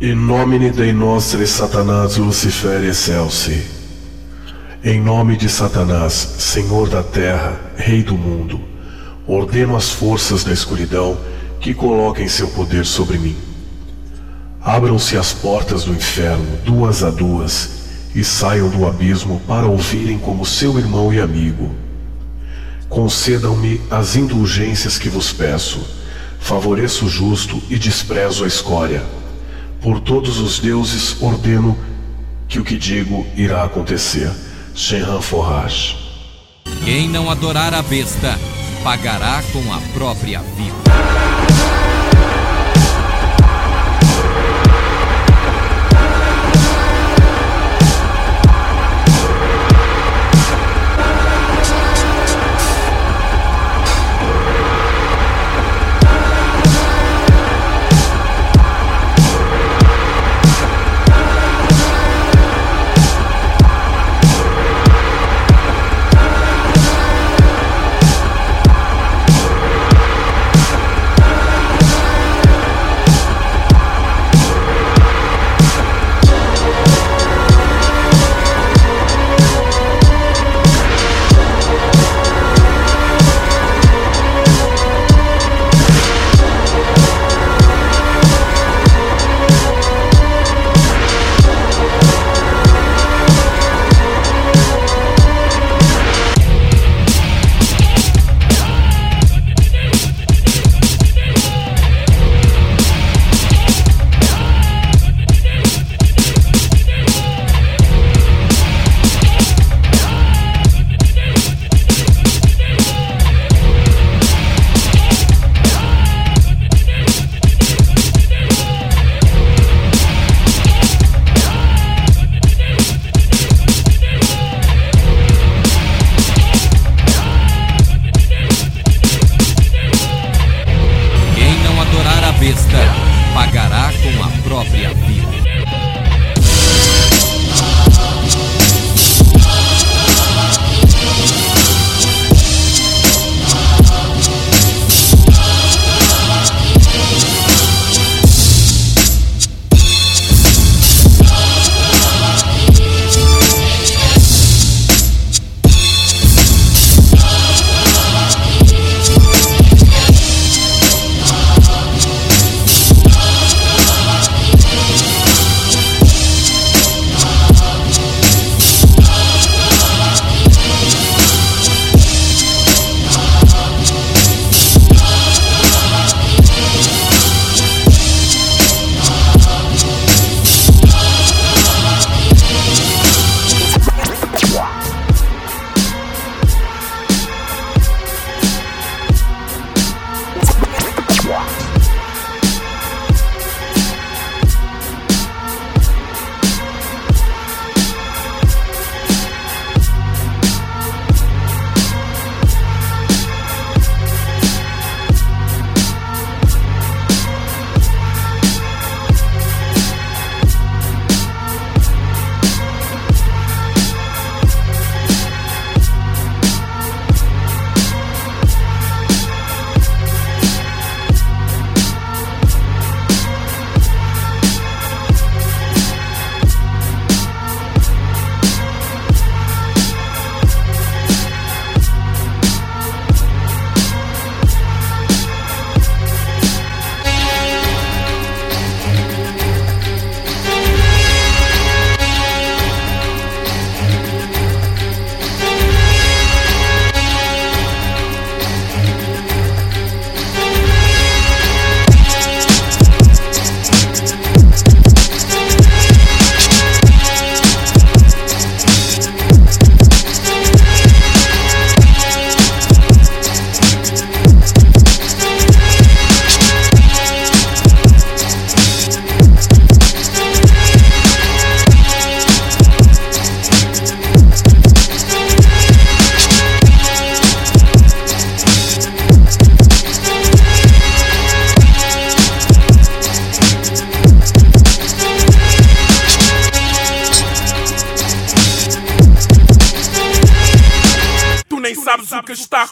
In nomine Dei nostri Satanás Lucifer excelsi. Em nome de Satanás, Senhor da terra, Rei do mundo, ordeno às forças da escuridão que coloquem seu poder sobre mim. Abram-se as portas do inferno, duas a duas, e saiam do abismo para ouvirem como seu irmão e amigo. Concedam-me as indulgências que vos peço. Favoreço o justo e desprezo a escória. Por todos os deuses ordeno que o que digo irá acontecer. Shenhan Forrage. Quem não adorar a besta, pagará com a própria vida.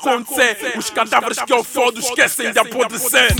Acontecer. Os cadáveres que eu fodo esquecem de apodrecer.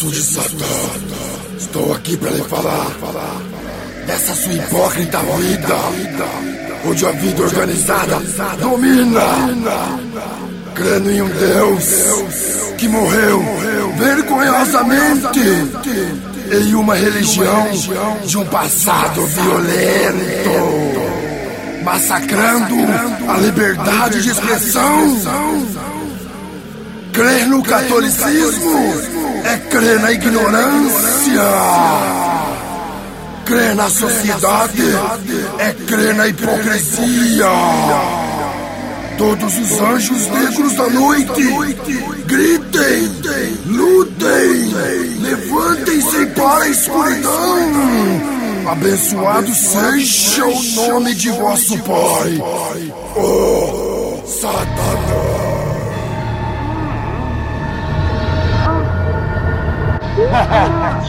Serviço de Satã. Estou aqui para lhe falar dessa sua hipócrita vida, onde a vida organizada domina, crendo em um Deus que morreu vergonhosamente em uma religião de um passado violento, massacrando a liberdade de expressão Crer no catolicismo é crer na ignorância. Crer na sociedade é crer na hipocrisia. Todos os anjos negros da noite, gritem, lutem, levantem-se para a escuridão. Abençoado seja o nome de vosso Pai, oh Satanás. Ha ha ha!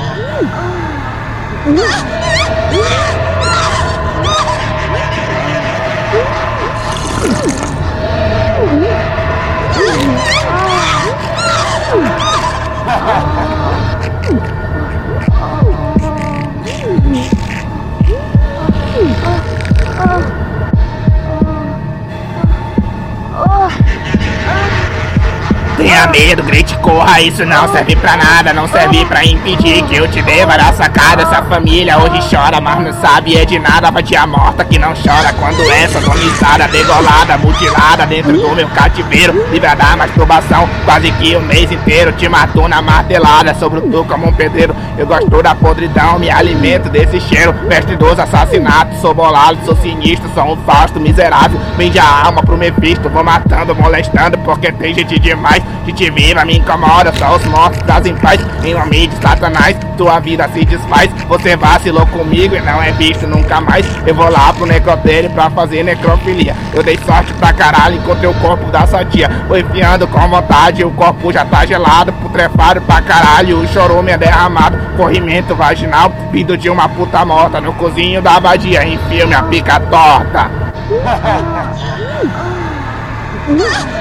Tenha medo, grite, corra, isso não serve pra nada Não serve pra impedir que eu te dê várias sacadas. Essa família hoje chora, mas não sabe é de nada. Vai tia morta que não chora quando é sodomizada Degolada, mutilada dentro do meu cativeiro. Livra da masturbação, quase que o mês inteiro Te matou na martelada, sobre tu como um pedreiro. Eu gosto da podridão, me alimento desse cheiro. Mestre dos assassinatos, sou bolado, sou sinistro Sou um fausto miserável, vende a alma pro Mephisto Vou matando, molestando, porque tem gente demais que te viva me incomoda, só os mortos trazem paz. Em nome de satanás, tua vida se desfaz. Você vacilou comigo e não é visto nunca mais. Eu vou lá pro necrotério pra fazer necrofilia. Eu dei sorte pra caralho, encontrei o corpo da sadia. Vou enfiando com vontade, o corpo já tá gelado. Putrefado pra caralho, o chorume é derramado. Corrimento vaginal, vindo de uma puta morta. No cozinho da abadia, enfio minha pica torta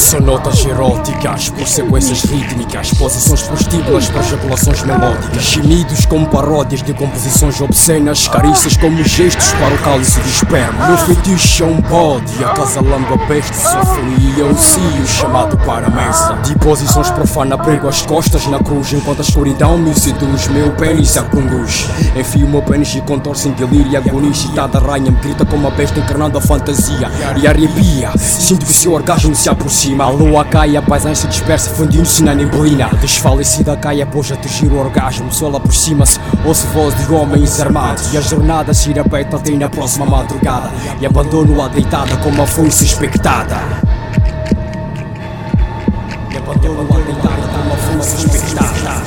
São notas eróticas, por sequências rítmicas, posições prostíbulas para ejaculações melódicas, gemidos como paródias de composições obscenas, carícias como gestos para o cálice de esperma. Meu fetiche é um bode, acasalando a peste, sofria um cio chamado para a mesa. De posições profana, prego as costas na cruz, enquanto a escuridão me seduz, meu pênis a conduz. Enfio meu pênis e contorce em delírio, agonia excitada, ranha me grita como a besta encarnando a fantasia e arrepia. Sinto que seu orgasmo se aproxima a lua cai, a paisagem se dispersa, fundindo-se na neblina. Desfalecida cai após atingir o orgasmo, sola aproxima-se, ouço voz de homens armados. E a jornada se repete até na próxima madrugada. E abandono-a deitada como uma foice expectada. E abandono-a deitada como uma foice expectada.